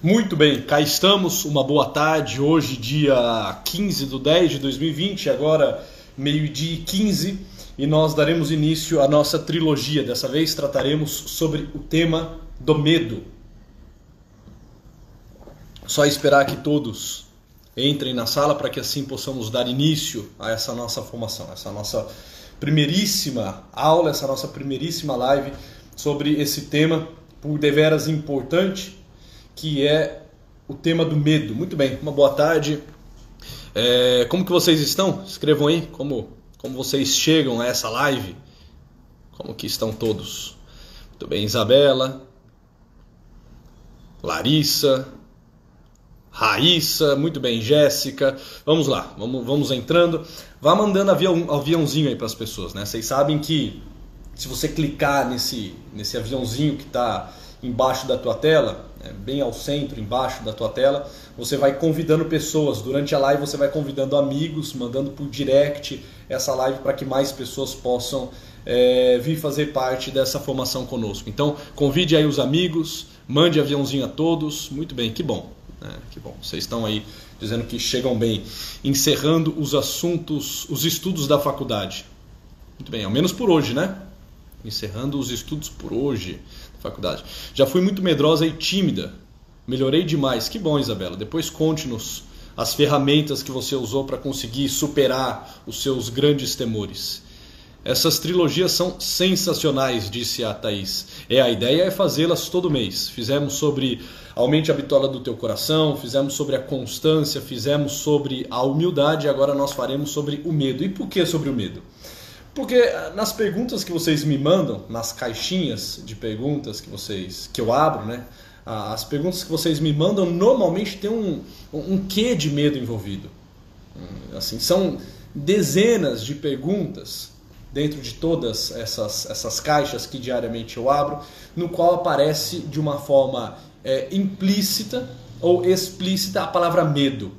Muito bem, cá estamos, uma boa tarde, hoje dia 15 do 10 de 2020, agora meio-dia e 15, e nós daremos início à nossa trilogia. Dessa vez trataremos sobre o tema do medo. Só esperar que todos entrem na sala para que assim possamos dar início a essa nossa formação, essa nossa primeiríssima aula, essa nossa primeiríssima live sobre esse tema por deveras importante que é o tema do medo. Muito bem, uma boa tarde. É, como que vocês estão? Escrevam aí como, como vocês chegam a essa live. Como que estão todos? Muito bem, Isabela, Larissa, Raíssa, muito bem, Jéssica. Vamos lá, vamos, vamos entrando. Vá mandando avião, aviãozinho aí para as pessoas, né? Vocês sabem que se você clicar nesse, nesse aviãozinho que está embaixo da tua tela, bem ao centro, embaixo da tua tela, você vai convidando pessoas. Durante a live você vai convidando amigos, mandando por direct essa live para que mais pessoas possam é, vir fazer parte dessa formação conosco. Então convide aí os amigos, mande aviãozinho a todos. Muito bem, que bom. Né, que bom. Vocês estão aí dizendo que chegam bem, encerrando os assuntos, os estudos da faculdade. Muito bem, ao menos por hoje, né? Encerrando os estudos por hoje faculdade. Já fui muito medrosa e tímida. Melhorei demais. Que bom, Isabela. Depois conte-nos as ferramentas que você usou para conseguir superar os seus grandes temores. Essas trilogias são sensacionais, disse a Thaís. É, a ideia é fazê-las todo mês. Fizemos sobre aumente a bitola do teu coração, fizemos sobre a constância, fizemos sobre a humildade, agora nós faremos sobre o medo. E por que sobre o medo? Porque ah, nas perguntas que vocês me mandam, nas caixinhas de perguntas que vocês que eu abro, né? As perguntas que vocês me mandam normalmente tem um, um quê de medo envolvido. Hum, assim, são dezenas de perguntas dentro de todas essas, essas caixas que diariamente eu abro, no qual aparece de uma forma é, implícita ou explícita a palavra medo.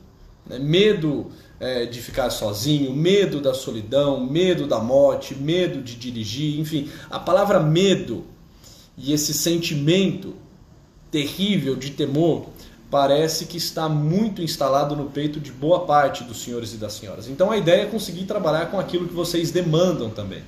Né? Medo é, de ficar sozinho, medo da solidão, medo da morte, medo de dirigir, enfim, a palavra medo e esse sentimento terrível de temor parece que está muito instalado no peito de boa parte dos senhores e das senhoras. Então a ideia é conseguir trabalhar com aquilo que vocês demandam também.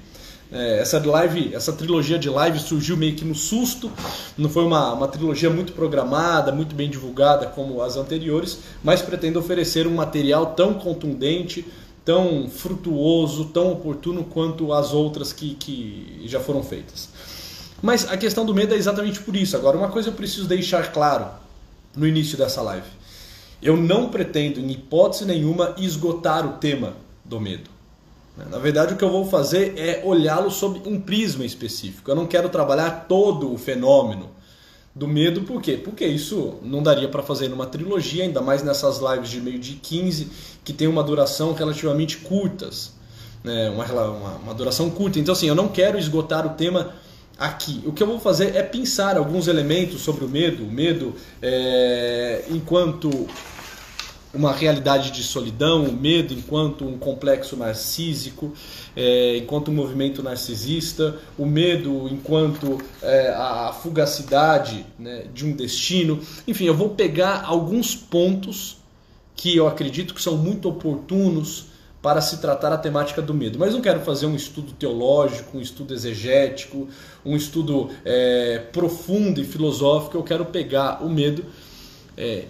É, essa live, essa trilogia de lives surgiu meio que no susto, não foi uma, uma trilogia muito programada, muito bem divulgada como as anteriores, mas pretendo oferecer um material tão contundente, tão frutuoso, tão oportuno quanto as outras que, que já foram feitas. Mas a questão do medo é exatamente por isso. Agora, uma coisa eu preciso deixar claro no início dessa live. Eu não pretendo, em hipótese nenhuma, esgotar o tema do medo. Na verdade, o que eu vou fazer é olhá-lo sob um prisma específico. Eu não quero trabalhar todo o fenômeno do medo, por quê? Porque isso não daria para fazer numa trilogia, ainda mais nessas lives de meio de 15, que tem uma duração relativamente curtas. Né? Uma, uma, uma duração curta. Então, assim, eu não quero esgotar o tema aqui. O que eu vou fazer é pensar alguns elementos sobre o medo, o medo é, enquanto uma realidade de solidão, o medo enquanto um complexo narcísico, é, enquanto um movimento narcisista, o medo enquanto é, a fugacidade né, de um destino. Enfim, eu vou pegar alguns pontos que eu acredito que são muito oportunos para se tratar a temática do medo. Mas não quero fazer um estudo teológico, um estudo exegético, um estudo é, profundo e filosófico. Eu quero pegar o medo é,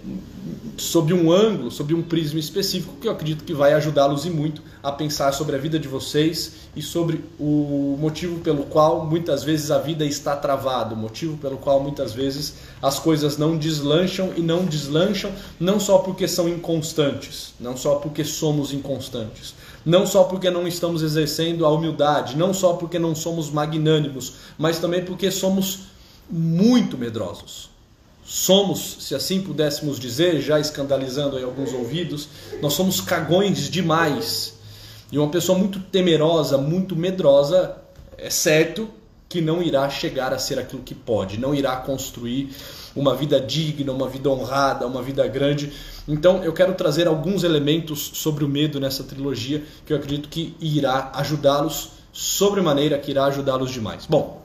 sob um ângulo, sob um prisma específico, que eu acredito que vai ajudá-los e muito a pensar sobre a vida de vocês e sobre o motivo pelo qual muitas vezes a vida está travada, o motivo pelo qual muitas vezes as coisas não deslancham e não deslancham, não só porque são inconstantes, não só porque somos inconstantes, não só porque não estamos exercendo a humildade, não só porque não somos magnânimos, mas também porque somos muito medrosos somos, se assim pudéssemos dizer, já escandalizando aí alguns ouvidos, nós somos cagões demais. E uma pessoa muito temerosa, muito medrosa, é certo que não irá chegar a ser aquilo que pode, não irá construir uma vida digna, uma vida honrada, uma vida grande. Então eu quero trazer alguns elementos sobre o medo nessa trilogia que eu acredito que irá ajudá-los sobremaneira, que irá ajudá-los demais. Bom,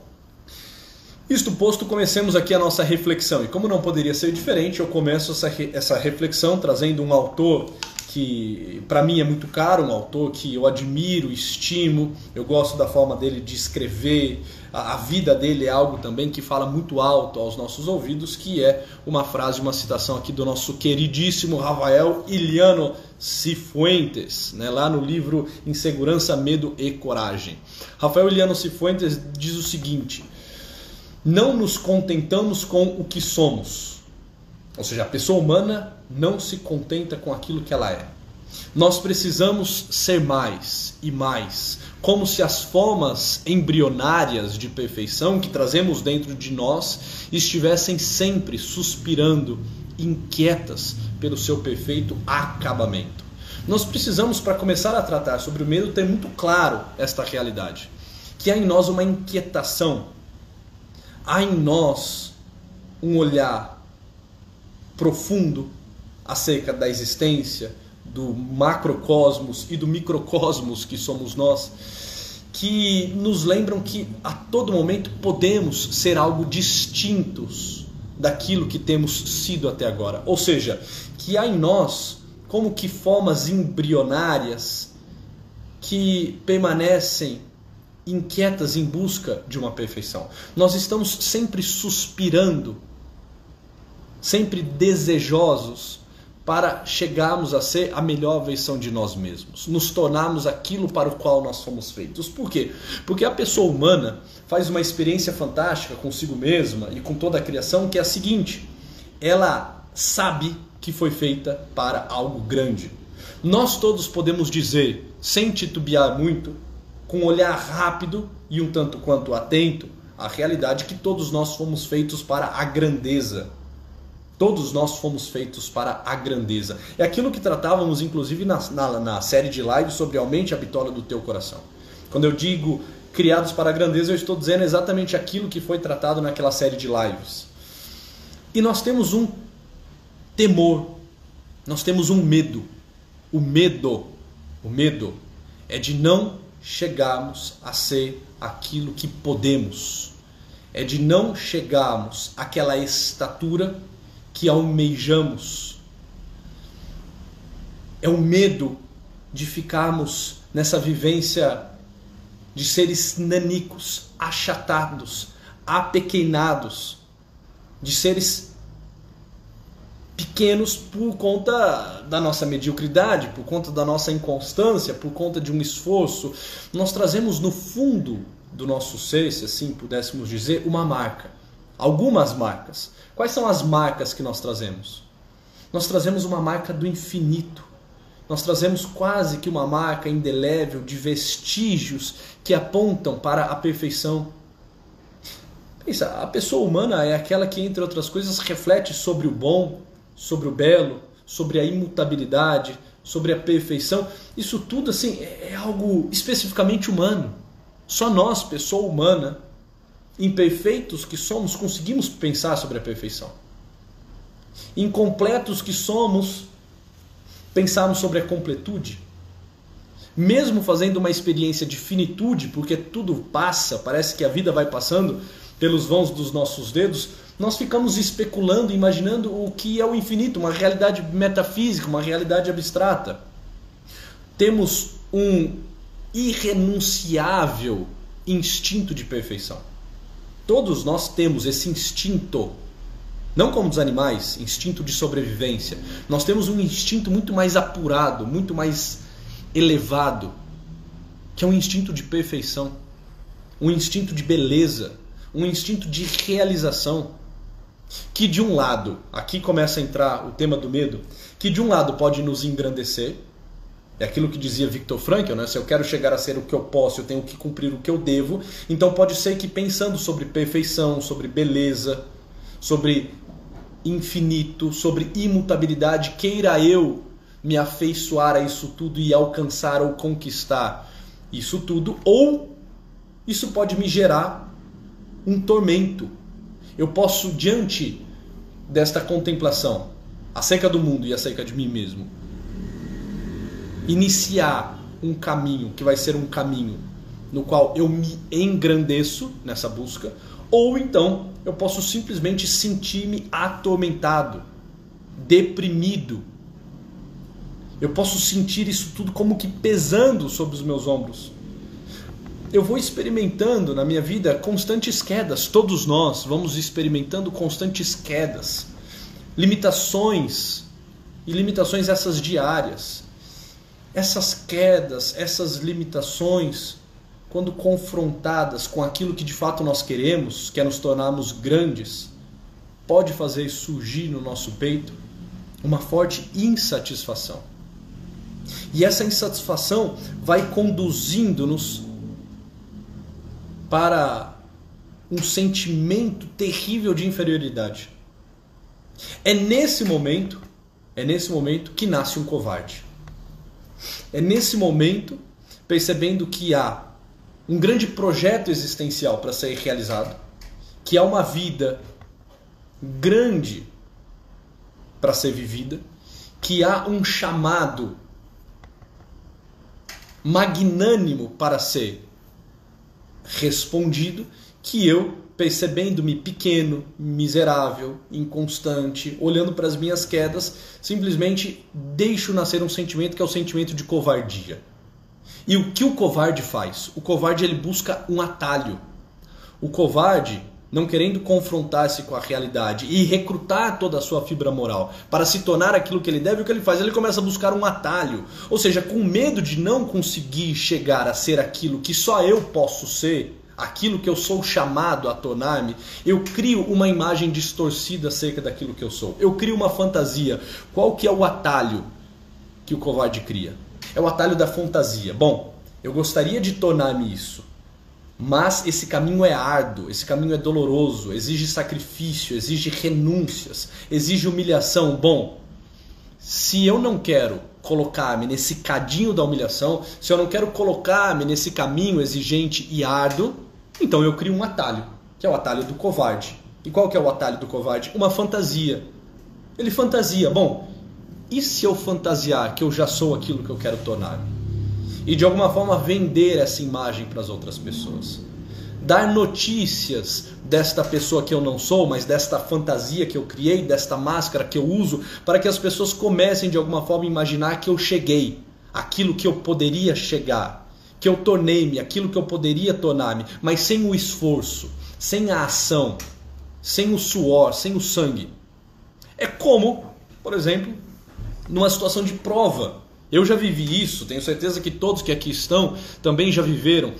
Isto posto, comecemos aqui a nossa reflexão. E como não poderia ser diferente, eu começo essa, essa reflexão trazendo um autor que para mim é muito caro, um autor que eu admiro, estimo, eu gosto da forma dele de escrever, a, a, vida dele é algo também que fala muito alto aos nossos ouvidos, que é uma frase, uma citação aqui do nosso queridíssimo Rafael Iliano Cifuentes, né, lá no livro Insegurança, Medo e Coragem. Rafael Iliano Cifuentes diz o seguinte: Não nos contentamos com o que somos. Ou seja, a pessoa humana não se contenta com aquilo que ela é. Nós precisamos ser mais e mais, como se as formas embrionárias de perfeição que trazemos dentro de nós estivessem sempre suspirando, inquietas pelo seu perfeito acabamento. Nós precisamos, para começar a tratar sobre o medo, ter muito claro esta realidade: que há em nós uma inquietação, há em nós um olhar profundo acerca da existência, do macrocosmos e do microcosmos que somos nós, que nos lembram que a todo momento podemos ser algo distintos daquilo que temos sido até agora. Ou seja, que há em nós como que formas embrionárias que permanecem inquietas em busca de uma perfeição. Nós estamos sempre suspirando, sempre desejosos para chegarmos a ser a melhor versão de nós mesmos, nos tornarmos aquilo para o qual nós fomos feitos. Por quê? Porque a pessoa humana faz uma experiência fantástica consigo mesma e com toda a criação, que é a seguinte: ela sabe que foi feita para algo grande. Nós todos podemos dizer, sem titubear muito, com um olhar rápido e um tanto quanto atento, a realidade que todos nós fomos feitos para a grandeza Todos nós fomos feitos para a grandeza. É aquilo que tratávamos, inclusive, na, na, na série de lives sobre Aumente a Bitola do Teu Coração. Quando eu digo criados para a grandeza, eu estou dizendo exatamente aquilo que foi tratado naquela série de lives. E nós temos um temor, nós temos um medo. O medo, o medo é de não chegarmos a ser aquilo que podemos. É de não chegarmos àquela estatura que almejamos. É o medo de ficarmos nessa vivência de seres nanicos, achatados, apequenados, de seres pequenos por conta da nossa mediocridade, por conta da nossa inconstância, por conta de um esforço. Nós trazemos no fundo do nosso ser, se assim pudéssemos dizer, uma marca, algumas marcas. Quais são as marcas que nós trazemos? Nós trazemos uma marca do infinito. Nós trazemos quase que uma marca indelével de vestígios que apontam para a perfeição. Pensa, a pessoa humana é aquela que, entre outras coisas, reflete sobre o bom, sobre o belo, sobre a imutabilidade, sobre a perfeição. Isso tudo assim é algo especificamente humano. Só nós, pessoa humana, imperfeitos que somos, conseguimos pensar sobre a perfeição. Incompletos que somos, pensarmos sobre a completude. Mesmo fazendo uma experiência de finitude, porque tudo passa, parece que a vida vai passando pelos vãos dos nossos dedos, nós ficamos especulando, imaginando o que é o infinito, uma realidade metafísica, uma realidade abstrata. Temos um irrenunciável instinto de perfeição. Todos nós temos esse instinto, não como os animais, instinto de sobrevivência. Nós temos um instinto muito mais apurado, muito mais elevado, que é um instinto de perfeição, um instinto de beleza, um instinto de realização. Que de um lado, aqui começa a entrar o tema do medo, que de um lado pode nos engrandecer, é aquilo que dizia Victor Frankl, né? Se eu quero chegar a ser o que eu posso, eu tenho que cumprir o que eu devo. Então pode ser que pensando sobre perfeição, sobre beleza, sobre infinito, sobre imutabilidade, queira eu me afeiçoar a isso tudo e alcançar ou conquistar isso tudo, ou isso pode me gerar um tormento. Eu posso diante desta contemplação acerca do mundo e acerca de mim mesmo, iniciar um caminho que vai ser um caminho no qual eu me engrandeço nessa busca, Ou então eu posso simplesmente sentir-me atormentado, deprimido. Eu posso sentir isso tudo como que pesando sobre os meus ombros. Eu vou experimentando na minha vida constantes quedas, todos nós vamos experimentando constantes quedas, limitações, e limitações essas diárias. Essas quedas, essas limitações, quando confrontadas com aquilo que de fato nós queremos, que é nos tornarmos grandes, pode fazer surgir no nosso peito uma forte insatisfação. E essa insatisfação vai conduzindo-nos para um sentimento terrível de inferioridade. É nesse momento, é nesse momento que nasce um covarde. É nesse momento, percebendo que há um grande projeto existencial para ser realizado, que há uma vida grande para ser vivida, que há um chamado magnânimo para ser respondido, que eu, percebendo-me pequeno, miserável, inconstante, olhando para as minhas quedas, simplesmente deixo nascer um sentimento que é o sentimento de covardia. E o que o covarde faz? O covarde ele busca um atalho. O covarde, não querendo confrontar-se com a realidade e recrutar toda a sua fibra moral para se tornar aquilo que ele deve, o que ele faz? Ele começa a buscar um atalho. Ou seja, com medo de não conseguir chegar a ser aquilo que só eu posso ser, aquilo que eu sou chamado a tornar-me, eu crio uma imagem distorcida acerca daquilo que eu sou. Eu crio uma fantasia. Qual que é o atalho que o covarde cria? É o atalho da fantasia. Bom, eu gostaria de tornar-me isso, mas esse caminho é árduo, esse caminho é doloroso, exige sacrifício, exige renúncias, exige humilhação. Bom, se eu não quero colocar-me nesse cadinho da humilhação, se eu não quero colocar-me nesse caminho exigente e árduo, então eu crio um atalho, que é o atalho do covarde. E qual que é o atalho do covarde? Uma fantasia. Ele fantasia, bom, e se eu fantasiar que eu já sou aquilo que eu quero tornar? E de alguma forma vender essa imagem para as outras pessoas. Dar notícias desta pessoa que eu não sou, mas desta fantasia que eu criei, desta máscara que eu uso, para que as pessoas comecem de alguma forma a imaginar que eu cheguei, aquilo que eu poderia chegar, que eu tornei-me, aquilo que eu poderia tornar-me, mas sem o esforço, sem a ação, sem o suor, sem o sangue. É como, por exemplo, numa situação de prova. Eu já vivi isso, tenho certeza que todos que aqui estão também já viveram.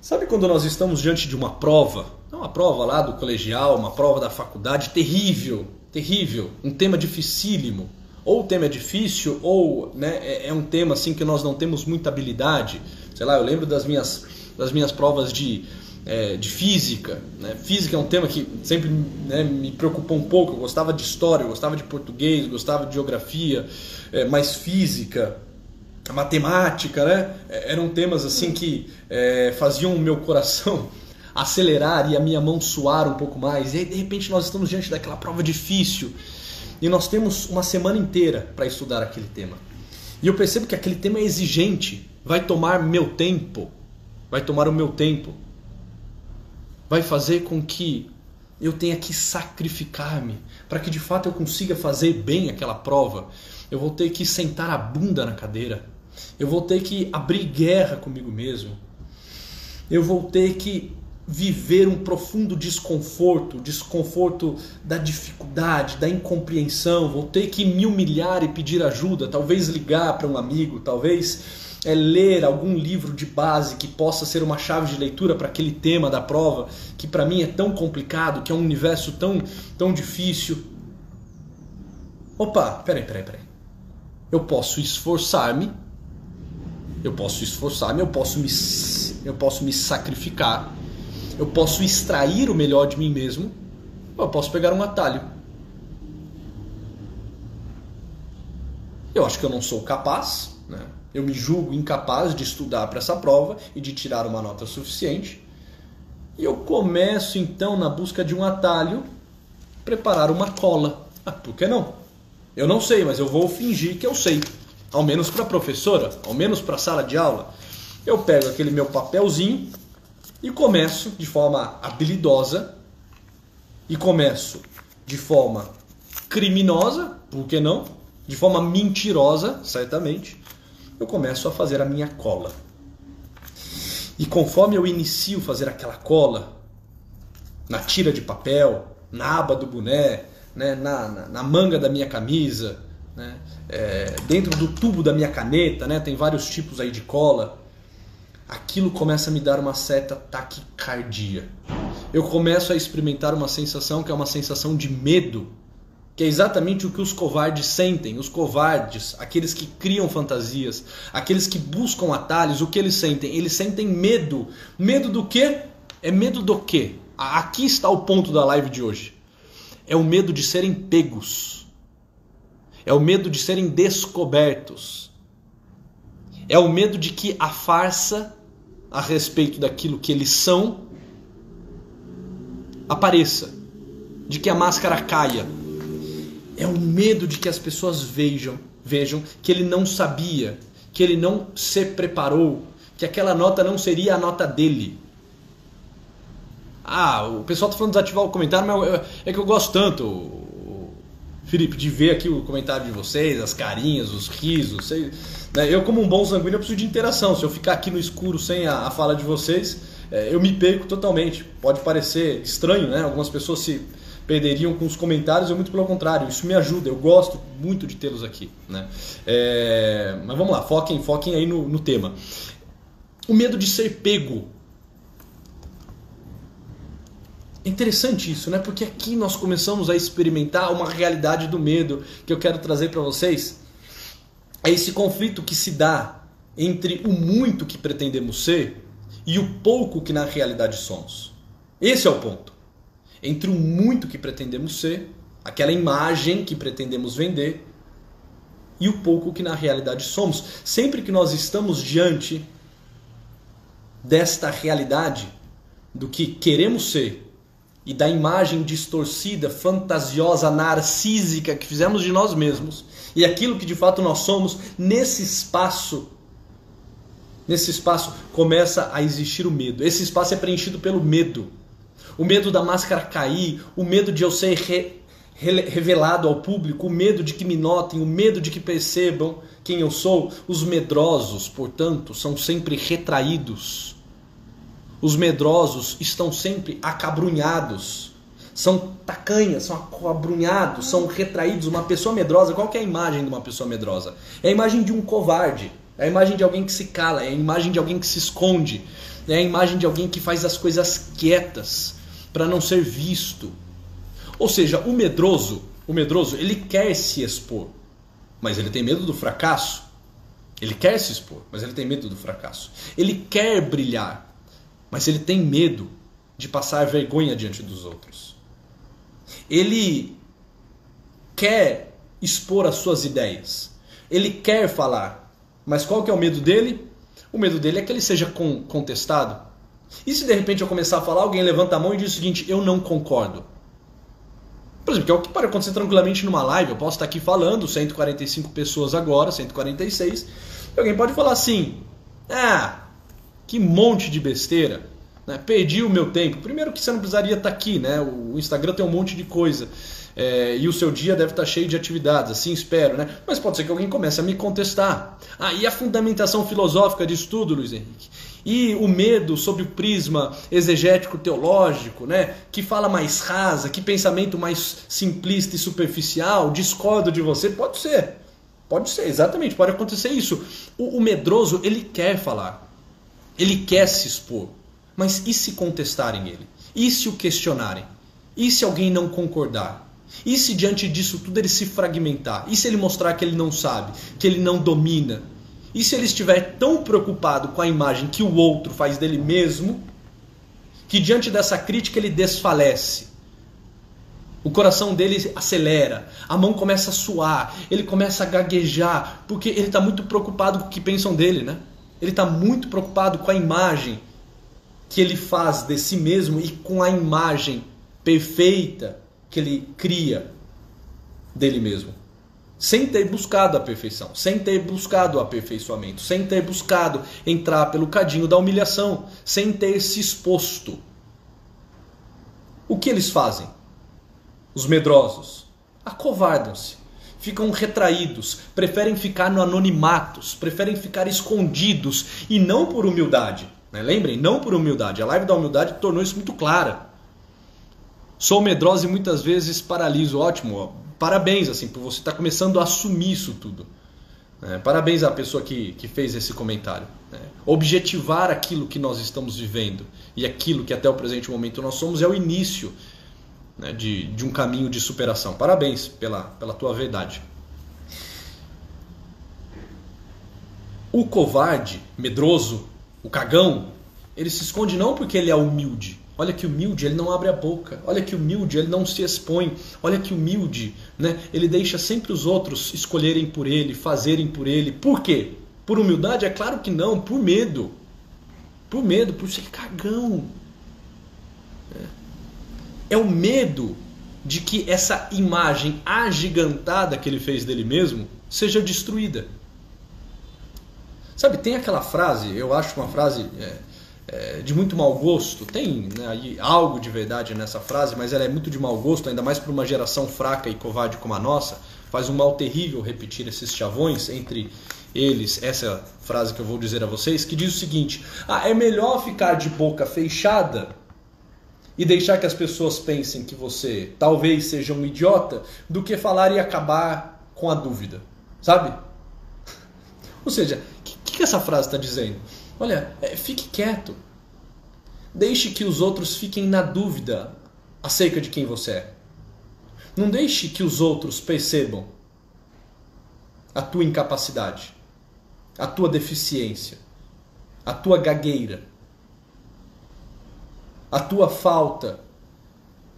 Sabe quando nós estamos diante de uma prova? Não uma prova lá do colegial, uma prova da faculdade terrível, terrível, um tema dificílimo. Ou o tema é difícil, ou né, é, é um tema assim que nós não temos muita habilidade. Sei lá, eu lembro das minhas, das minhas provas de é, de física. Né? Física é um tema que sempre né, me preocupou um pouco. Eu gostava de história, eu gostava de português, gostava de geografia, é, mas física, matemática, né? É, eram temas assim que é, faziam o meu coração acelerar e a minha mão suar um pouco mais. E aí, de repente, nós estamos diante daquela prova difícil e nós temos uma semana inteira para estudar aquele tema. E eu percebo que aquele tema é exigente, vai tomar meu tempo, vai tomar o meu tempo vai fazer com que eu tenha que sacrificar-me para que de fato eu consiga fazer bem aquela prova. Eu vou ter que sentar a bunda na cadeira. Eu vou ter que abrir guerra comigo mesmo. Eu vou ter que viver um profundo desconforto, desconforto da dificuldade, da incompreensão. Vou ter que me humilhar e pedir ajuda, talvez ligar para um amigo, talvez é ler algum livro de base que possa ser uma chave de leitura para aquele tema da prova, que para mim é tão complicado, que é um universo tão, tão difícil. Opa, peraí, peraí, peraí. Eu posso esforçar-me, eu posso esforçar-me, eu posso me, eu posso me sacrificar, eu posso extrair o melhor de mim mesmo, ou eu posso pegar um atalho. Eu acho que eu não sou capaz, né? Eu me julgo incapaz de estudar para essa prova e de tirar uma nota suficiente. E eu começo então na busca de um atalho, preparar uma cola. Ah, por que não? Eu não sei, mas eu vou fingir que eu sei. Ao menos para a professora, ao menos para a sala de aula. Eu pego aquele meu papelzinho, E começo de forma habilidosa e começo de forma criminosa, por que não? De forma mentirosa, certamente. Eu começo a fazer a minha cola. E conforme eu inicio fazer aquela cola, na tira de papel, na aba do boné, né, na, na, na manga da minha camisa, né, é, dentro do tubo da minha caneta, né, tem vários tipos aí de cola, aquilo começa a me dar uma certa taquicardia. Eu começo a experimentar uma sensação que é uma sensação de medo, que é exatamente o que os covardes sentem. Os covardes, aqueles que criam fantasias, aqueles que buscam atalhos, o que eles sentem? Eles sentem medo. Medo do quê? É medo do quê? Aqui está o ponto da live de hoje. É o medo de serem pegos. É o medo de serem descobertos. É o medo de que a farsa a respeito daquilo que eles são apareça, de que a máscara caia. É o medo de que as pessoas vejam, vejam que ele não sabia, que ele não se preparou, que aquela nota não seria a nota dele. Ah, o pessoal tá falando de desativar o comentário, mas é que eu gosto tanto, Felipe, de ver aqui o comentário de vocês, as carinhas, os risos. Sei, né? Eu, como um bom sanguíneo, preciso de interação. Se eu ficar aqui no escuro sem a, a fala de vocês, é, eu me perco totalmente. Pode parecer estranho, né? Algumas pessoas se perderiam com os comentários, eu muito pelo contrário, isso me ajuda, eu gosto muito de tê-los aqui. Né? É, mas vamos lá, foquem, foquem aí no, no tema. O medo de ser pego é interessante isso, né? Porque aqui nós começamos a experimentar uma realidade do medo que eu quero trazer para vocês. É esse conflito que se dá entre o muito que pretendemos ser e o pouco que na realidade somos. Esse é o ponto. Entre o muito que pretendemos ser, aquela imagem que pretendemos vender, e o pouco que na realidade somos. Sempre que nós estamos diante desta realidade do que queremos ser e da imagem distorcida, fantasiosa, narcísica que fizemos de nós mesmos e aquilo que de fato nós somos, nesse espaço, nesse espaço começa a existir o medo. Esse espaço é preenchido pelo medo. O medo da máscara cair, o medo de eu ser re, re, revelado ao público, o medo de que me notem, o medo de que percebam quem eu sou. Os medrosos, portanto, são sempre retraídos os medrosos estão sempre acabrunhados. São tacanhas, são acabrunhados, são retraídos. Uma pessoa medrosa, qual é a imagem de uma pessoa medrosa? É a imagem de um covarde. É a imagem de alguém que se cala, é a imagem de alguém que se esconde, é a imagem de alguém que faz as coisas quietas para não ser visto. Ou seja, o medroso, o medroso, ele quer se expor, mas ele tem medo do fracasso. Ele quer se expor, mas ele tem medo do fracasso. Ele quer brilhar, mas ele tem medo de passar vergonha diante dos outros. Ele quer expor as suas ideias. Ele quer falar. Mas qual que é o medo dele? O medo dele é que ele seja contestado. E se de repente eu começar a falar, alguém levanta a mão e diz o seguinte: eu não concordo. Por exemplo, que é o que pode acontecer tranquilamente numa live. Eu posso estar aqui falando, 145 pessoas agora, 146. E alguém pode falar assim: ah, que monte de besteira. Né? Perdi o meu tempo. Primeiro que você não precisaria estar aqui, né? O Instagram tem um monte de coisa. É, e o seu dia deve estar cheio de atividades, assim espero, né? Mas pode ser que alguém comece a me contestar. Ah, e a fundamentação filosófica disso tudo, Luiz Henrique? E o medo sobre o prisma exegético teológico, né? Que fala mais rasa, que pensamento mais simplista e superficial, discordo de você? Pode ser. Pode ser, exatamente, pode acontecer isso. O, o medroso, ele quer falar. Ele quer se expor. Mas e se contestarem ele? E se o questionarem? E se alguém não concordar? E se diante disso tudo ele se fragmentar? E se ele mostrar que ele não sabe, que ele não domina? E se ele estiver tão preocupado com a imagem que o outro faz dele mesmo, que diante dessa crítica ele desfalece? O coração dele acelera, a mão começa a suar, ele começa a gaguejar, porque ele está muito preocupado com o que pensam dele, né? Ele está muito preocupado com a imagem que ele faz de si mesmo e com a imagem perfeita que ele cria dele mesmo. sem ter buscado a perfeição, sem ter buscado o aperfeiçoamento, sem ter buscado entrar pelo cadinho da humilhação, sem ter se exposto. O que eles fazem? Os medrosos acovardam-se, ficam retraídos, preferem ficar no anonimatos, preferem ficar escondidos e não por humildade. Né? Lembrem, não por humildade. A live da humildade tornou isso muito clara. Sou medrosa e muitas vezes paraliso. Ótimo, parabéns assim por você estar tá começando a assumir isso tudo. É, parabéns à pessoa que, que fez esse comentário. Né? Objetivar aquilo que nós estamos vivendo e aquilo que até o presente momento nós somos é o início né, de, de um caminho de superação. Parabéns pela, pela tua verdade. O covarde, medroso, o cagão, ele se esconde não porque ele é humilde, Olha que humilde, ele não abre a boca. Olha que humilde, ele não se expõe. Olha que humilde, né? Ele deixa sempre os outros escolherem por ele, fazerem por ele. Por quê? Por humildade? É claro que não, por medo. Por medo, por ser cagão. É, é o medo de que essa imagem agigantada que ele fez dele mesmo seja destruída. Sabe, tem aquela frase, eu acho uma frase. É, é, de muito mau gosto. Tem né, algo de verdade nessa frase, mas ela é muito de mau gosto, ainda mais para uma geração fraca e covarde como a nossa. Faz um mal terrível repetir esses chavões entre eles, essa frase que eu vou dizer a vocês, que diz o seguinte: ah, é melhor ficar de boca fechada e deixar que as pessoas pensem que você talvez seja um idiota do que falar e acabar com a dúvida, sabe? Ou seja, que, que essa frase está dizendo? Olha, é, fique quieto. Deixe que os outros fiquem na dúvida acerca de quem você é. Não deixe que os outros percebam a tua incapacidade, a tua deficiência, a tua gagueira, a tua falta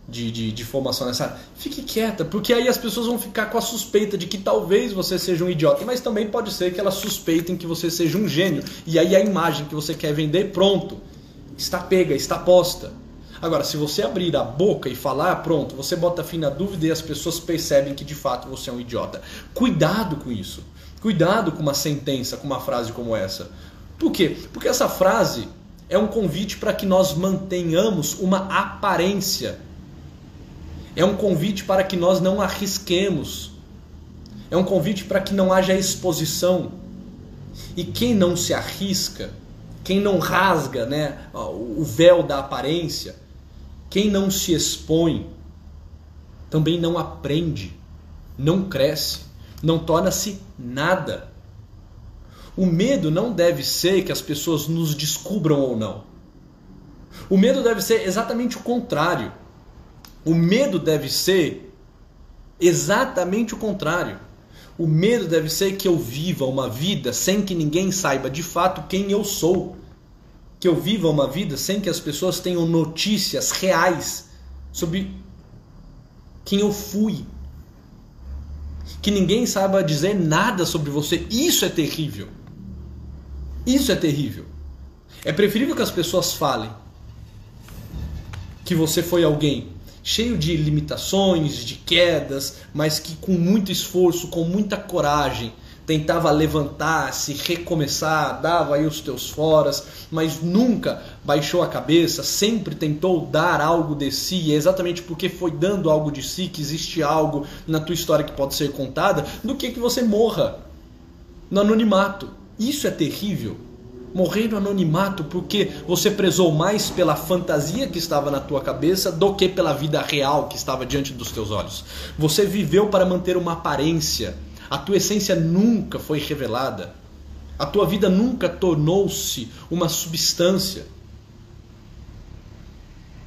de, de, de formação nessa área. Fique quieta, porque aí as pessoas vão ficar com a suspeita de que talvez você seja um idiota, mas também pode ser que elas suspeitem que você seja um gênio. E aí a imagem que você quer vender, pronto, está pega, está posta. Agora, se você abrir a boca e falar, pronto, você bota fim na dúvida e as pessoas percebem que de fato você é um idiota. Cuidado com isso. Cuidado com uma sentença, com uma frase como essa. Por quê? Porque essa frase é um convite para que nós mantenhamos uma aparência é um convite para que nós não arrisquemos. É um convite para que não haja exposição. E quem não se arrisca, quem não rasga né, o véu da aparência, quem não se expõe, também não aprende, não cresce, não torna-se nada. O medo não deve ser que as pessoas nos descubram ou não. O medo deve ser exatamente o contrário o medo deve ser exatamente o contrário. O medo deve ser que eu viva uma vida sem que ninguém saiba de fato quem eu sou. Que eu viva uma vida sem que as pessoas tenham notícias reais sobre quem eu fui. Que ninguém saiba dizer nada sobre você. Isso é terrível. Isso é terrível. É preferível que as pessoas falem que você foi alguém cheio de limitações, de quedas, mas que com muito esforço, com muita coragem, tentava levantar-se, recomeçar, dava aí os teus foras, mas nunca baixou a cabeça, sempre tentou dar algo de si, e é exatamente porque foi dando algo de si que existe algo na tua história que pode ser contada, do que que você morra no anonimato. Isso é terrível morrer no anonimato porque você prezou mais pela fantasia que estava na tua cabeça do que pela vida real que estava diante dos teus olhos. Você viveu para manter uma aparência. A tua essência nunca foi revelada. A tua vida nunca tornou-se uma substância.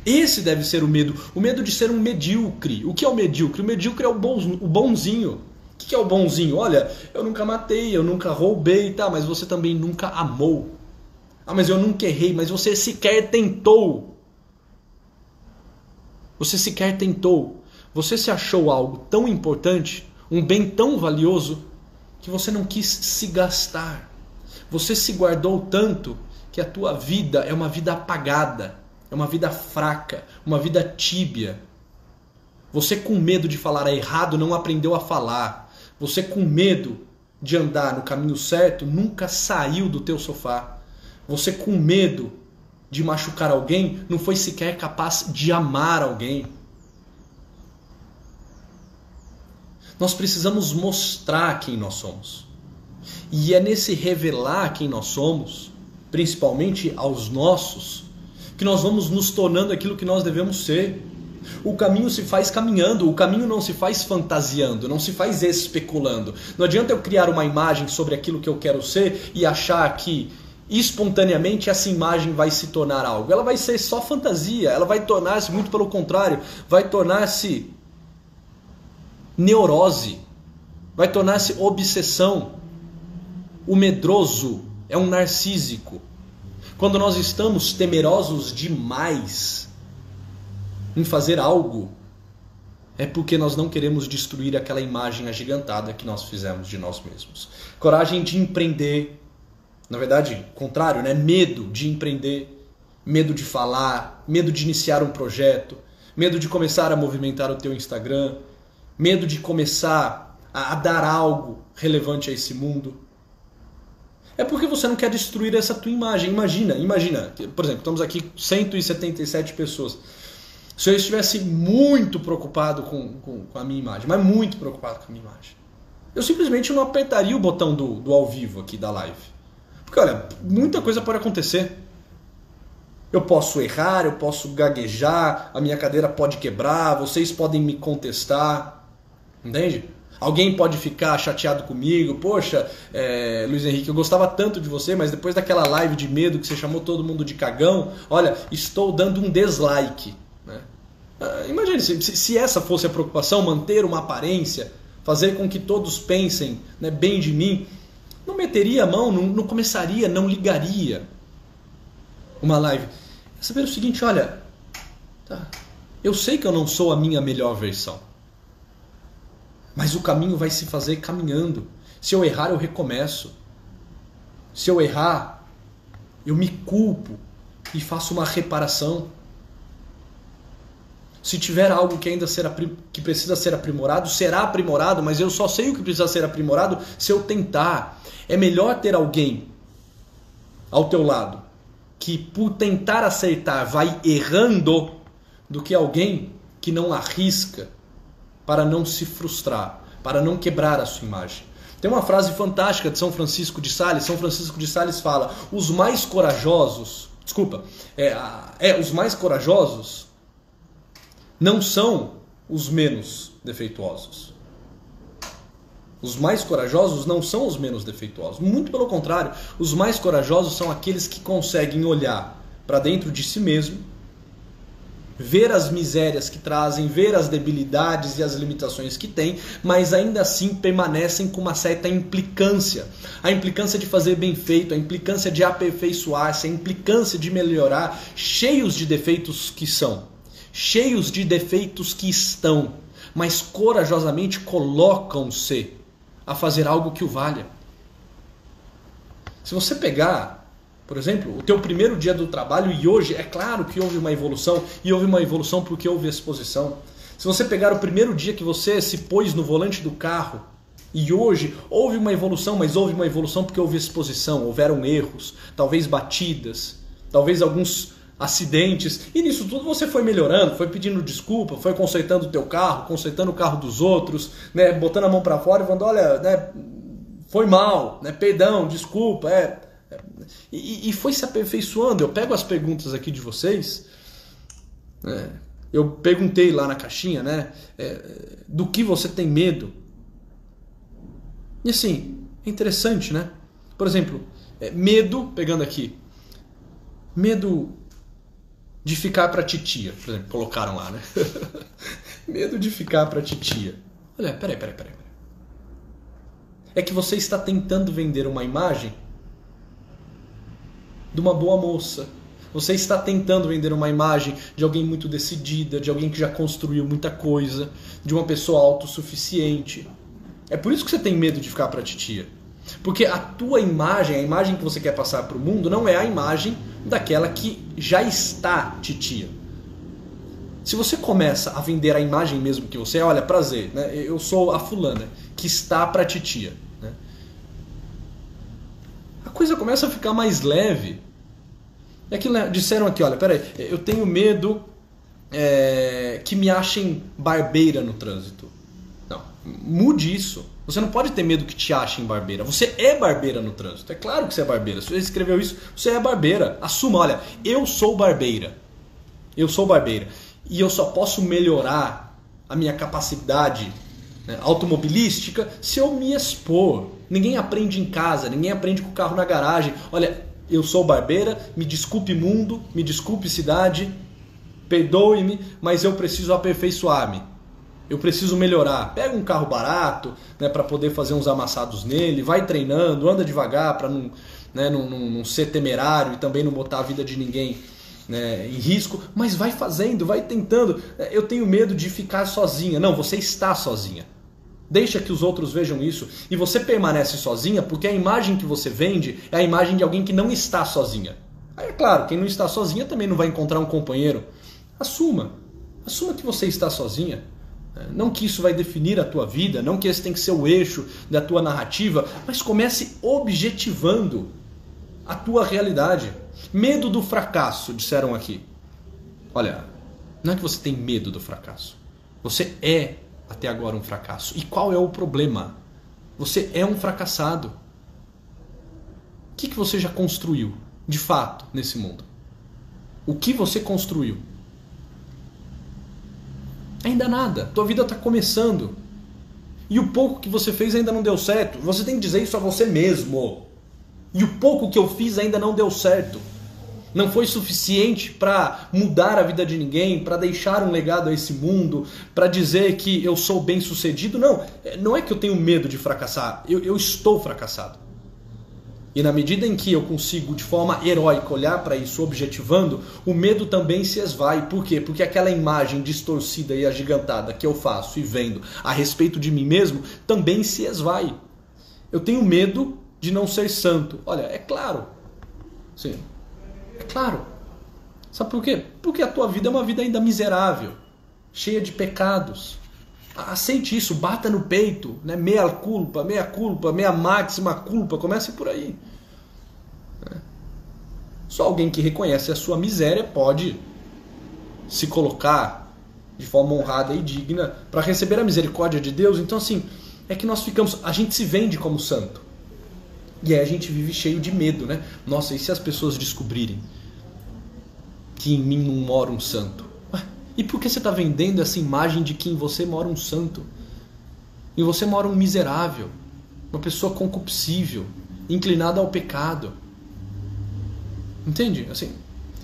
Esse deve ser o medo, o medo de ser um medíocre. O que é o medíocre? O medíocre é o, bonzinho. O que é o bonzinho? Olha, eu nunca matei, eu nunca roubei, tá, mas você também nunca amou. Ah, mas eu nunca errei, mas você sequer tentou. Você sequer tentou. Você se achou algo tão importante, um bem tão valioso, que você não quis se gastar. Você se guardou tanto que a tua vida é uma vida apagada, é uma vida fraca, uma vida tíbia. Você com medo de falar errado não aprendeu a falar. Você com medo de andar no caminho certo nunca saiu do teu sofá. Você com medo de machucar alguém não foi sequer capaz de amar alguém. Nós precisamos mostrar quem nós somos. E é nesse revelar quem nós somos, principalmente aos nossos, que nós vamos nos tornando aquilo que nós devemos ser. O caminho se faz caminhando, o caminho não se faz fantasiando, não se faz especulando. Não adianta eu criar uma imagem sobre aquilo que eu quero ser e achar que espontaneamente essa imagem vai se tornar algo. Ela vai ser só fantasia, ela vai tornar-se, muito pelo contrário, vai tornar-se neurose, vai tornar-se obsessão. O medroso é um narcísico. Quando nós estamos temerosos demais em fazer algo, é porque nós não queremos destruir aquela imagem agigantada que nós fizemos de nós mesmos. Coragem de empreender, na verdade, contrário, né? Medo de empreender, medo de falar, medo de iniciar um projeto, medo de começar a movimentar o teu Instagram, medo de começar a, a dar algo relevante a esse mundo. É porque você não quer destruir essa tua imagem. Imagina, imagina, por exemplo, estamos aqui 177 pessoas. Se eu estivesse muito preocupado com, com, com, a minha imagem, mas muito preocupado com a minha imagem, eu simplesmente não apertaria o botão do, do ao vivo aqui da live. Porque olha, muita coisa pode acontecer. Eu posso errar, eu posso gaguejar, a minha cadeira pode quebrar, vocês podem me contestar. Entende? Alguém pode ficar chateado comigo, poxa, é, Luiz Henrique, eu gostava tanto de você, mas depois daquela live de medo que você chamou todo mundo de cagão, olha, estou dando um dislike. Né? Ah, imagine se, se, essa fosse a preocupação, manter uma aparência, fazer com que todos pensem né, bem de mim, não meteria a mão, não, não começaria, não ligaria uma live. É saber o seguinte, olha, tá, eu sei que eu não sou a minha melhor versão, mas o caminho vai se fazer caminhando. Se eu errar, eu recomeço. Se eu errar, eu me culpo e faço uma reparação. Se tiver algo que ainda será, que precisa ser aprimorado, será aprimorado, mas eu só sei o que precisa ser aprimorado se eu tentar. É melhor ter alguém ao teu lado que por tentar acertar vai errando do que alguém que não arrisca para não se frustrar, para não quebrar a sua imagem. Tem uma frase fantástica de São Francisco de Sales. São Francisco de Sales fala: os mais corajosos, desculpa, é, é os mais corajosos não são os menos defeituosos. Os mais corajosos não são os menos defeituosos. Muito pelo contrário, os mais corajosos são aqueles que conseguem olhar para dentro de si mesmo, ver as misérias que trazem, ver as debilidades e as limitações que têm, mas ainda assim permanecem com uma certa implicância. A implicância de fazer bem feito, a implicância de aperfeiçoar-se, a implicância de melhorar, cheios de defeitos que são, cheios de defeitos que estão, mas corajosamente colocam-se a fazer algo que o valha. Se você pegar, por exemplo, o teu primeiro dia do trabalho e hoje, é claro que houve uma evolução, e houve uma evolução porque houve exposição. Se você pegar o primeiro dia que você se pôs no volante do carro, e hoje houve uma evolução, mas houve uma evolução porque houve exposição, houveram erros, talvez batidas, talvez alguns acidentes, e nisso tudo você foi melhorando, foi pedindo desculpa, foi consertando o teu carro, consertando o carro dos outros, né, botando a mão para fora e falando, olha, né, foi mal, né, perdão, desculpa, é, e, e, foi se aperfeiçoando. Eu pego as perguntas aqui de vocês, né, eu perguntei lá na caixinha, né, é, do que você tem medo. E assim, é interessante, né? Por exemplo, é, medo, pegando aqui, medo de ficar para titia, por exemplo, colocaram lá, né? Medo de ficar para titia. Olha, peraí, peraí, peraí. É que você está tentando vender uma imagem de uma boa moça. Você está tentando vender uma imagem de alguém muito decidida, de alguém que já construiu muita coisa, de uma pessoa autossuficiente. É por isso que você tem medo de ficar para titia. Porque a tua imagem, a imagem que você quer passar para o mundo, não é a imagem daquela que já está titia. Se você começa a vender a imagem mesmo que você é, olha, prazer, né? eu sou a fulana que está pra titia. Né? A coisa começa a ficar mais leve. É aquilo, né? Disseram aqui, olha, peraí, eu tenho medo é, que me achem barbeira no trânsito. Mude isso. Você não pode ter medo que te achem barbeira. Você é barbeira no trânsito. É claro que você é barbeira. Se você escreveu isso, você é barbeira. Assuma, olha, eu sou barbeira. Eu sou barbeira. E eu só posso melhorar a minha capacidade né, automobilística se eu me expor. Ninguém aprende em casa, ninguém aprende com o carro na garagem. Olha, eu sou barbeira, me desculpe mundo, me desculpe cidade, perdoe-me, mas eu preciso aperfeiçoar-me. Eu preciso melhorar. Pega um carro barato, né, para poder fazer uns amassados nele, vai treinando, anda devagar para não, né, não, não, não ser temerário e também não botar a vida de ninguém né, em risco, mas vai fazendo, vai tentando. Eu tenho medo de ficar sozinha. Não, você está sozinha. Deixa que os outros vejam isso. E você permanece sozinha porque a imagem que você vende é a imagem de alguém que não está sozinha. Aí é claro, quem não está sozinha também não vai encontrar um companheiro. Assuma. Assuma que você está sozinha. Não que isso vai definir a tua vida, não que esse tem que ser o eixo da tua narrativa, mas comece objetivando a tua realidade. Medo do fracasso, disseram aqui. Olha, não é que você tem medo do fracasso. Você é até agora um fracasso. E qual é o problema? Você é um fracassado. O que, que você já construiu, de fato, nesse mundo? O que você construiu? Ainda nada. Tua vida está começando. E o pouco que você fez ainda não deu certo. Você tem que dizer isso a você mesmo. E o pouco que eu fiz ainda não deu certo. Não foi suficiente para mudar a vida de ninguém, para deixar um legado a esse mundo, para dizer que eu sou bem sucedido. Não, não é que eu tenho medo de fracassar. Eu, eu estou fracassado. E na medida em que eu consigo, de forma heróica, olhar para isso objetivando, o medo também se esvai. Por quê? Porque aquela imagem distorcida e agigantada que eu faço e vendo a respeito de mim mesmo também se esvai. Eu tenho medo de não ser santo. Olha, é claro. Sim. É claro. Sabe por quê? Porque a tua vida é uma vida ainda miserável, cheia de pecados. Aceite isso, bata no peito, né? meia culpa, meia culpa, meia máxima culpa, comece por aí. Só alguém que reconhece a sua miséria pode se colocar de forma honrada e digna para receber a misericórdia de Deus. Então, assim, é que nós ficamos. A gente se vende como santo. E aí a gente vive cheio de medo, né? Nossa, e se as pessoas descobrirem que em mim não mora um santo? E por que você está vendendo essa imagem de que em você mora um santo? Em você mora um miserável, uma pessoa concupiscível, inclinada ao pecado. Entende? Assim,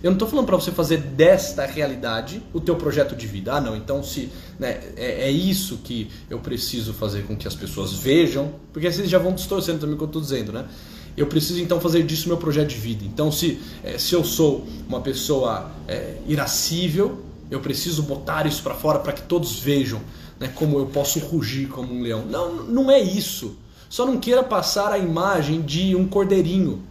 eu não estou falando para você fazer desta realidade o teu projeto de vida. Ah, não, então se né, é, é, isso que eu preciso fazer com que as pessoas vejam, porque vocês já vão distorcendo também o que eu estou dizendo, né? Eu preciso então fazer disso meu projeto de vida. Então, se, é, se eu sou uma pessoa é, irascível, eu preciso botar isso para fora para que todos vejam né, como eu posso rugir como um leão. Não, não é isso. Só não queira passar a imagem de um cordeirinho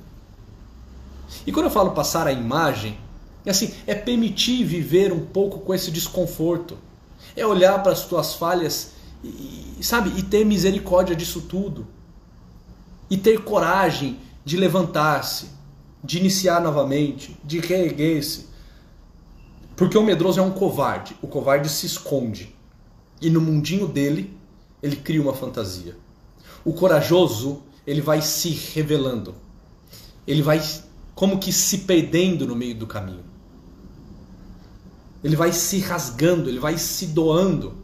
e quando eu falo passar a imagem, é assim, é permitir viver um pouco com esse desconforto. É olhar para as tuas falhas e, sabe, e ter misericórdia disso tudo. E ter coragem de levantar-se, de iniciar novamente, de reerguer-se. Porque o medroso é um covarde. O covarde se esconde. E no mundinho dele, ele cria uma fantasia. O corajoso, ele vai se revelando. Ele vai como que se perdendo no meio do caminho. Ele vai se rasgando, ele vai se doando.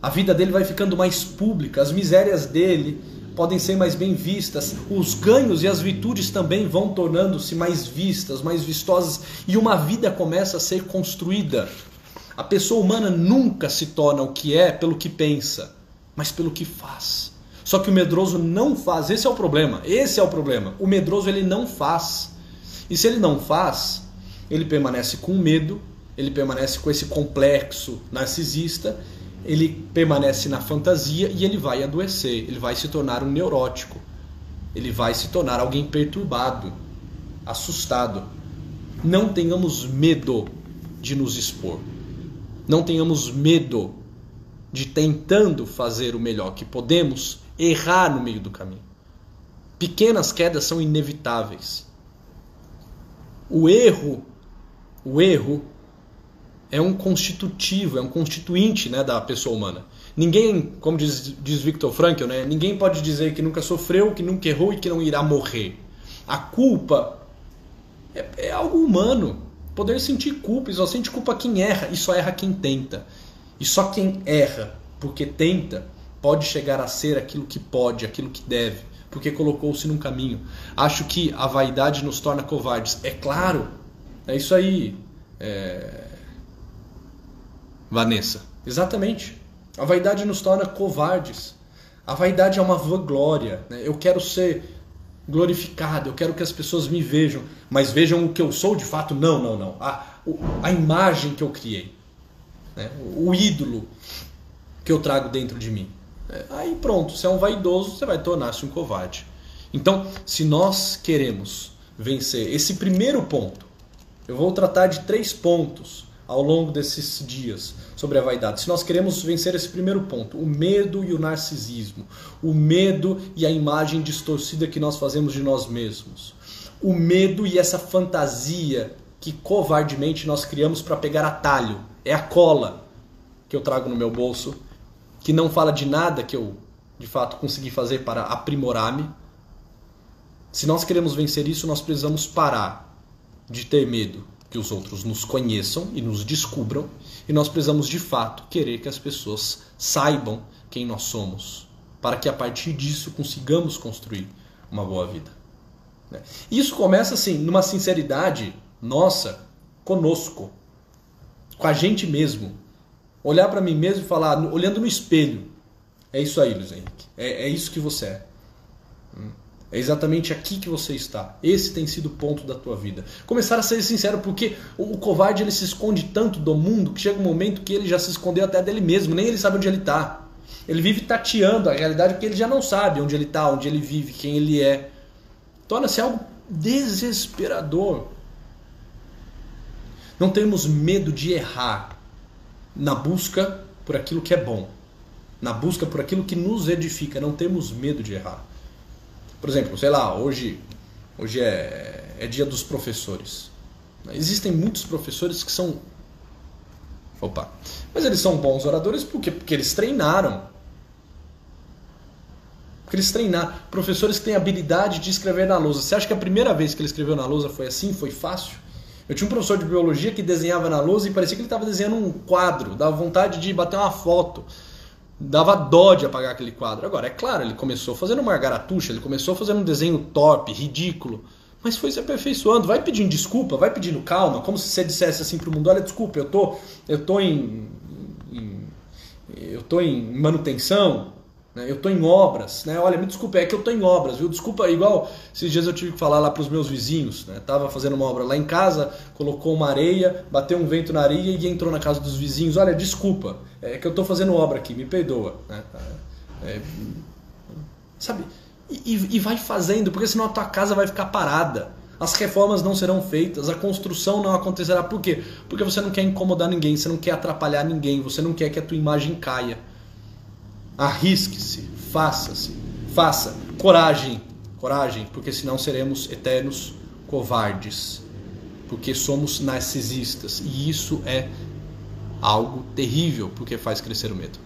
A vida dele vai ficando mais pública, as misérias dele podem ser mais bem vistas, os ganhos e as virtudes também vão tornando-se mais vistas, mais vistosas, e uma vida começa a ser construída. A pessoa humana nunca se torna o que é pelo que pensa, mas pelo que faz. Só que o medroso não faz, esse é o problema. Esse é o problema. O medroso ele não faz. E se ele não faz, ele permanece com medo, ele permanece com esse complexo narcisista, ele permanece na fantasia e ele vai adoecer, ele vai se tornar um neurótico. Ele vai se tornar alguém perturbado, assustado. Não tenhamos medo de nos expor. Não tenhamos medo de tentando fazer o melhor que podemos, errar no meio do caminho. Pequenas quedas são inevitáveis. O erro, o erro é um constitutivo, é um constituinte né, da pessoa humana. Ninguém, como diz, diz Viktor Frankl, né, ninguém pode dizer que nunca sofreu, que nunca errou e que não irá morrer. A culpa é, é algo humano. Poder sentir culpa, e só sente culpa quem erra, e só erra quem tenta. E só quem erra porque tenta pode chegar a ser aquilo que pode, aquilo que deve, porque colocou-se num caminho. Acho que a vaidade nos torna covardes. É claro, é isso aí, é... Vanessa. Exatamente. A vaidade nos torna covardes. A vaidade é uma vanglória. Né? Eu quero ser glorificado, eu quero que as pessoas me vejam, mas vejam o que eu sou de fato. Não, não, não. A, a imagem que eu criei, né? o ídolo que eu trago dentro de mim. É, aí pronto, se é um vaidoso, você vai tornar-se um covarde. Então, se nós queremos vencer esse primeiro ponto, eu vou tratar de três pontos ao longo desses dias sobre a vaidade. Se nós queremos vencer esse primeiro ponto, o medo e o narcisismo, o medo e a imagem distorcida que nós fazemos de nós mesmos, o medo e essa fantasia que covardemente nós criamos para pegar atalho, é a cola que eu trago no meu bolso, que não fala de nada que eu de fato consegui fazer para aprimorar-me. Se nós queremos vencer isso, nós precisamos parar de ter medo que os outros nos conheçam e nos descubram, e nós precisamos de fato querer que as pessoas saibam quem nós somos, para que a partir disso consigamos construir uma boa vida. Né? Isso começa assim, numa sinceridade nossa, conosco, com a gente mesmo. Olhar para mim mesmo e falar, olhando no espelho, é isso aí, Luiz Henrique, é, é isso que você é. É exatamente aqui que você está. Esse tem sido o ponto da tua vida. Começar a ser sincero, porque o covarde ele se esconde tanto do mundo que chega um momento que ele já se escondeu até dele mesmo, nem ele sabe onde ele está. Ele vive tateando a realidade porque ele já não sabe onde ele está, onde ele vive, quem ele é. Torna-se algo desesperador. Não temos medo de errar na busca por aquilo que é bom, na busca por aquilo que nos edifica. Não temos medo de errar. Por exemplo, sei lá, hoje, hoje é, é dia dos professores. Existem muitos professores que são. Opa! Mas eles são bons oradores porque, porque eles treinaram. Porque eles treinaram. Professores que têm habilidade de escrever na lousa. Você acha que a primeira vez que ele escreveu na lousa foi assim? Foi fácil? Eu tinha um professor de biologia que desenhava na lousa e parecia que ele estava desenhando um quadro, dava vontade de bater uma foto dava dó de apagar aquele quadro. Agora, é claro, ele começou fazendo uma garatuxa, ele começou fazendo um desenho torpe, ridículo, mas foi se aperfeiçoando. Vai pedindo desculpa, vai pedindo calma, como se você dissesse assim pro mundo: olha, desculpa, eu tô, eu tô em, em eu tô em manutenção? Eu estou em obras, né? Olha, me desculpe, é que eu estou em obras, viu? Desculpa, igual esses dias eu tive que falar lá para os meus vizinhos, né? Tava fazendo uma obra lá em casa, colocou uma areia, bateu um vento na areia e entrou na casa dos vizinhos. Olha, desculpa, é que eu estou fazendo obra aqui, me perdoa, né? É, sabe? E, e vai fazendo, porque senão a tua casa vai ficar parada. As reformas não serão feitas, a construção não acontecerá. Por quê? Porque você não quer incomodar ninguém, você não quer atrapalhar ninguém, você não quer que a tua imagem caia. Arrisque-se, faça-se, faça. Coragem, coragem, porque senão seremos eternos covardes. Porque somos narcisistas. E isso é algo terrível, porque faz crescer o medo.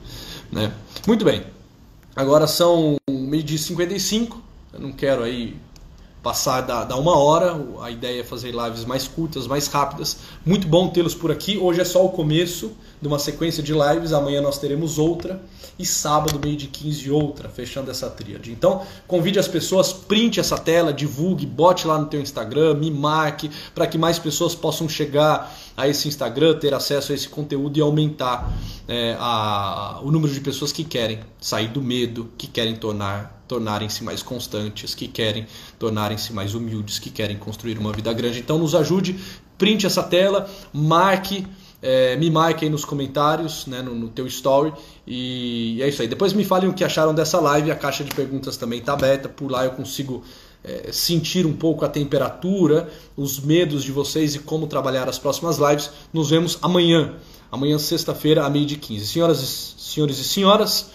Né? Muito bem. Agora são meio-dia 55. Eu não quero aí passar da, da uma hora. A ideia é fazer lives mais curtas, mais rápidas. Muito bom tê-los por aqui. Hoje é só o começo de uma sequência de lives. Amanhã nós teremos outra e sábado, meio de 15, outra, fechando essa tríade. Então, convide as pessoas, print essa tela, divulgue, bote lá no teu Instagram, me marque, para que mais pessoas possam chegar a esse Instagram, ter acesso a esse conteúdo e aumentar é, a, o número de pessoas que querem sair do medo, que querem tornar tornarem-se mais constantes, que querem tornarem-se mais humildes, que querem construir uma vida grande. Então nos ajude, print essa tela, marque é, me marque aí nos comentários, né, no, no teu story. E é isso aí. Depois me falem o que acharam dessa live. A caixa de perguntas também está aberta. Por lá eu consigo é, sentir um pouco a temperatura, os medos de vocês e como trabalhar as próximas lives. Nos vemos amanhã. Amanhã, sexta-feira, a meio de 15. Senhoras, senhores e senhoras,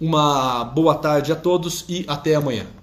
uma boa tarde a todos e até amanhã.